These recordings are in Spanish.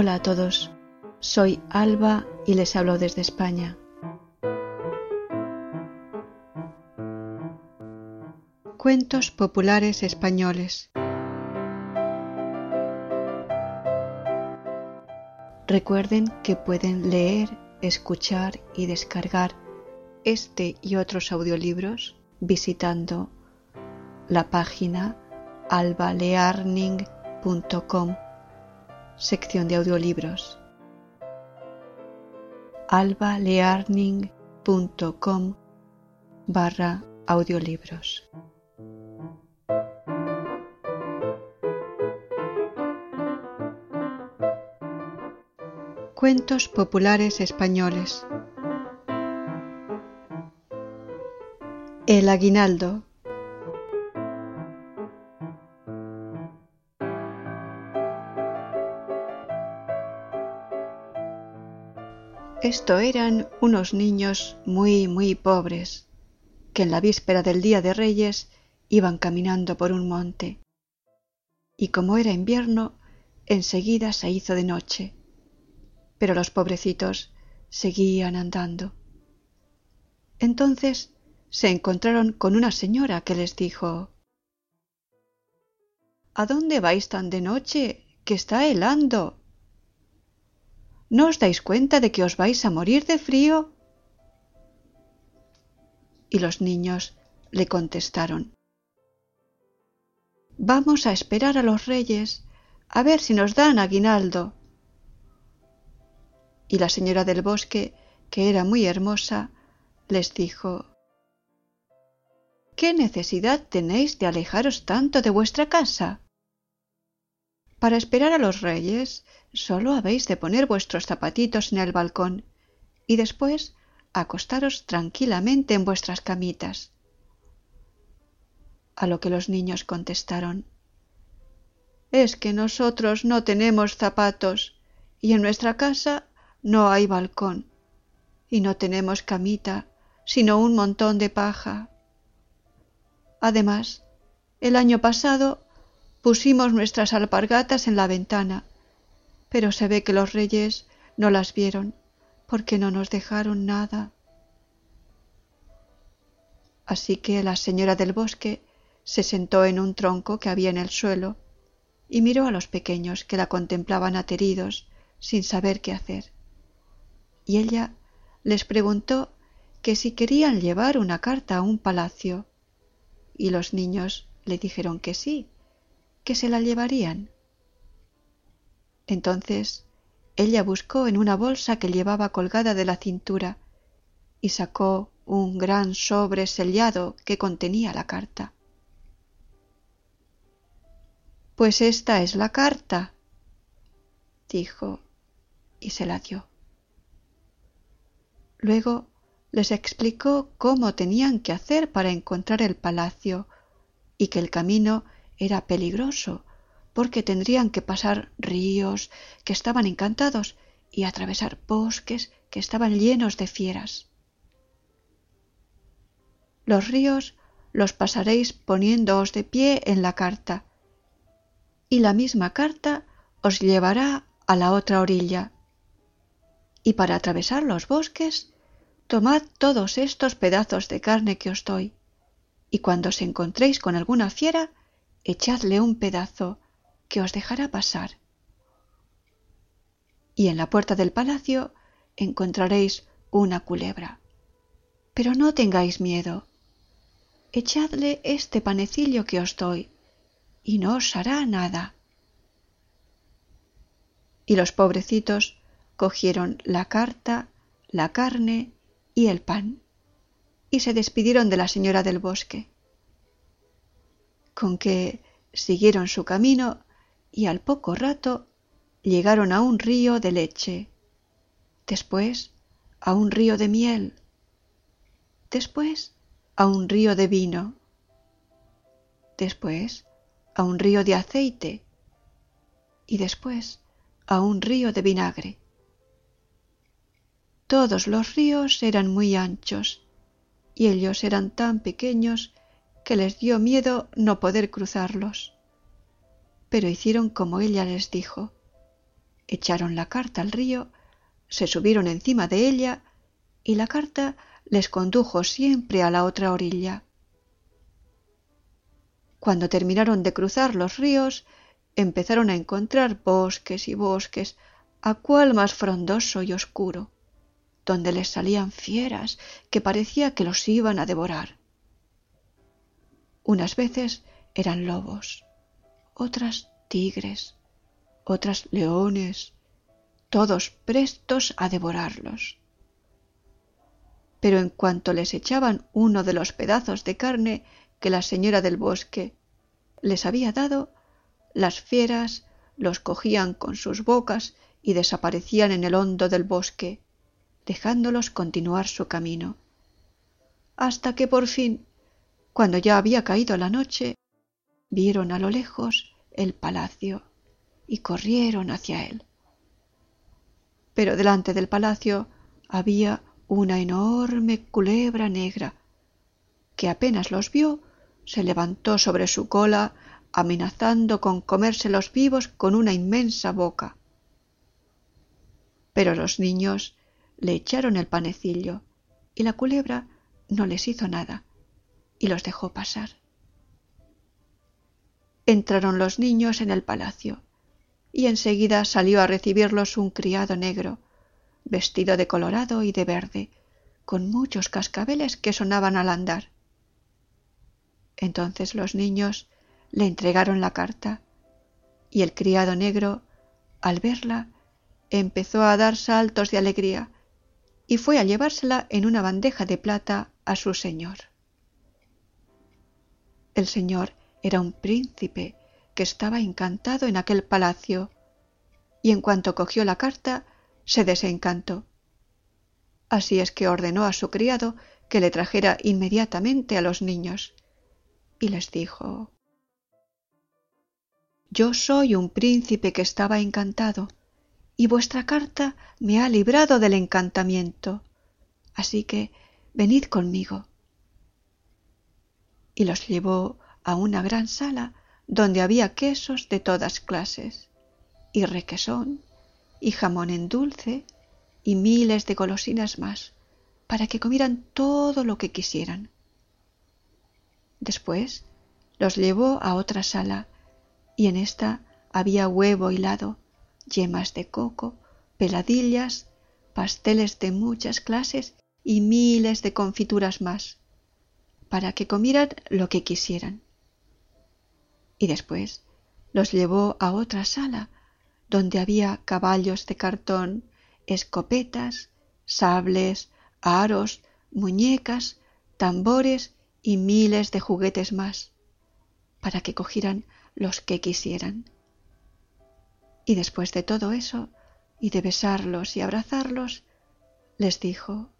Hola a todos, soy Alba y les hablo desde España. Cuentos populares españoles. Recuerden que pueden leer, escuchar y descargar este y otros audiolibros visitando la página albalearning.com, sección de audiolibros. albalearning.com barra audiolibros. Cuentos populares españoles. El aguinaldo. Esto eran unos niños muy, muy pobres, que en la víspera del Día de Reyes iban caminando por un monte. Y como era invierno, enseguida se hizo de noche pero los pobrecitos seguían andando. Entonces se encontraron con una señora que les dijo ¿A dónde vais tan de noche? que está helando. ¿No os dais cuenta de que os vais a morir de frío? Y los niños le contestaron Vamos a esperar a los reyes a ver si nos dan aguinaldo y la señora del bosque, que era muy hermosa, les dijo ¿Qué necesidad tenéis de alejaros tanto de vuestra casa? Para esperar a los reyes solo habéis de poner vuestros zapatitos en el balcón y después acostaros tranquilamente en vuestras camitas. A lo que los niños contestaron Es que nosotros no tenemos zapatos y en nuestra casa no hay balcón y no tenemos camita, sino un montón de paja. Además, el año pasado pusimos nuestras alpargatas en la ventana, pero se ve que los reyes no las vieron porque no nos dejaron nada. Así que la señora del bosque se sentó en un tronco que había en el suelo y miró a los pequeños que la contemplaban ateridos sin saber qué hacer y ella les preguntó que si querían llevar una carta a un palacio, y los niños le dijeron que sí, que se la llevarían. Entonces ella buscó en una bolsa que llevaba colgada de la cintura y sacó un gran sobre sellado que contenía la carta. Pues esta es la carta, dijo, y se la dio. Luego les explicó cómo tenían que hacer para encontrar el palacio y que el camino era peligroso porque tendrían que pasar ríos que estaban encantados y atravesar bosques que estaban llenos de fieras. Los ríos los pasaréis poniéndoos de pie en la carta, y la misma carta os llevará a la otra orilla y para atravesar los bosques, tomad todos estos pedazos de carne que os doy, y cuando os encontréis con alguna fiera, echadle un pedazo, que os dejará pasar. Y en la puerta del palacio encontraréis una culebra. Pero no tengáis miedo. Echadle este panecillo que os doy, y no os hará nada. Y los pobrecitos cogieron la carta, la carne y el pan, y se despidieron de la señora del bosque, con que siguieron su camino y al poco rato llegaron a un río de leche, después a un río de miel, después a un río de vino, después a un río de aceite y después a un río de vinagre. Todos los ríos eran muy anchos y ellos eran tan pequeños que les dio miedo no poder cruzarlos. Pero hicieron como ella les dijo, echaron la carta al río, se subieron encima de ella y la carta les condujo siempre a la otra orilla. Cuando terminaron de cruzar los ríos, empezaron a encontrar bosques y bosques, a cuál más frondoso y oscuro, donde les salían fieras que parecía que los iban a devorar. Unas veces eran lobos, otras tigres, otras leones, todos prestos a devorarlos. Pero en cuanto les echaban uno de los pedazos de carne que la señora del bosque les había dado, las fieras los cogían con sus bocas y desaparecían en el hondo del bosque, dejándolos continuar su camino. Hasta que por fin, cuando ya había caído la noche, vieron a lo lejos el palacio y corrieron hacia él. Pero delante del palacio había una enorme culebra negra, que apenas los vio, se levantó sobre su cola, amenazando con comérselos vivos con una inmensa boca. Pero los niños le echaron el panecillo, y la culebra no les hizo nada, y los dejó pasar. Entraron los niños en el palacio, y enseguida salió a recibirlos un criado negro, vestido de colorado y de verde, con muchos cascabeles que sonaban al andar. Entonces los niños le entregaron la carta, y el criado negro, al verla, empezó a dar saltos de alegría, y fue a llevársela en una bandeja de plata a su señor. El señor era un príncipe que estaba encantado en aquel palacio, y en cuanto cogió la carta se desencantó. Así es que ordenó a su criado que le trajera inmediatamente a los niños, y les dijo Yo soy un príncipe que estaba encantado, y vuestra carta me ha librado del encantamiento. Así que venid conmigo. Y los llevó a una gran sala donde había quesos de todas clases, y requesón, y jamón en dulce y miles de golosinas más, para que comieran todo lo que quisieran. Después los llevó a otra sala, y en esta había huevo hilado, yemas de coco, peladillas, pasteles de muchas clases y miles de confituras más, para que comieran lo que quisieran. Y después los llevó a otra sala, donde había caballos de cartón, escopetas, sables, aros, muñecas, tambores y miles de juguetes más, para que cogieran los que quisieran. Y después de todo eso, y de besarlos y abrazarlos, les dijo,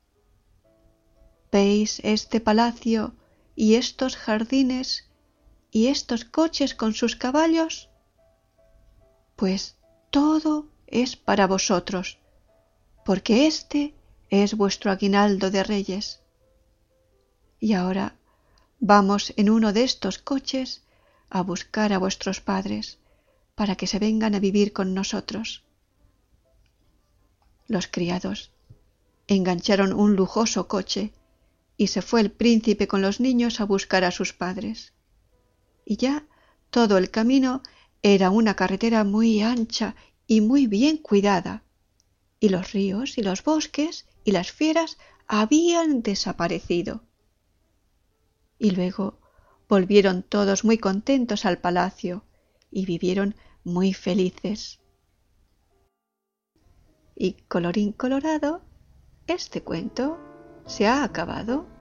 ¿Veis este palacio y estos jardines y estos coches con sus caballos? Pues todo es para vosotros, porque este es vuestro aguinaldo de reyes. Y ahora vamos en uno de estos coches a buscar a vuestros padres para que se vengan a vivir con nosotros. Los criados engancharon un lujoso coche y se fue el príncipe con los niños a buscar a sus padres. Y ya todo el camino era una carretera muy ancha y muy bien cuidada, y los ríos y los bosques y las fieras habían desaparecido. Y luego volvieron todos muy contentos al palacio y vivieron muy felices. Y colorín colorado, este cuento se ha acabado.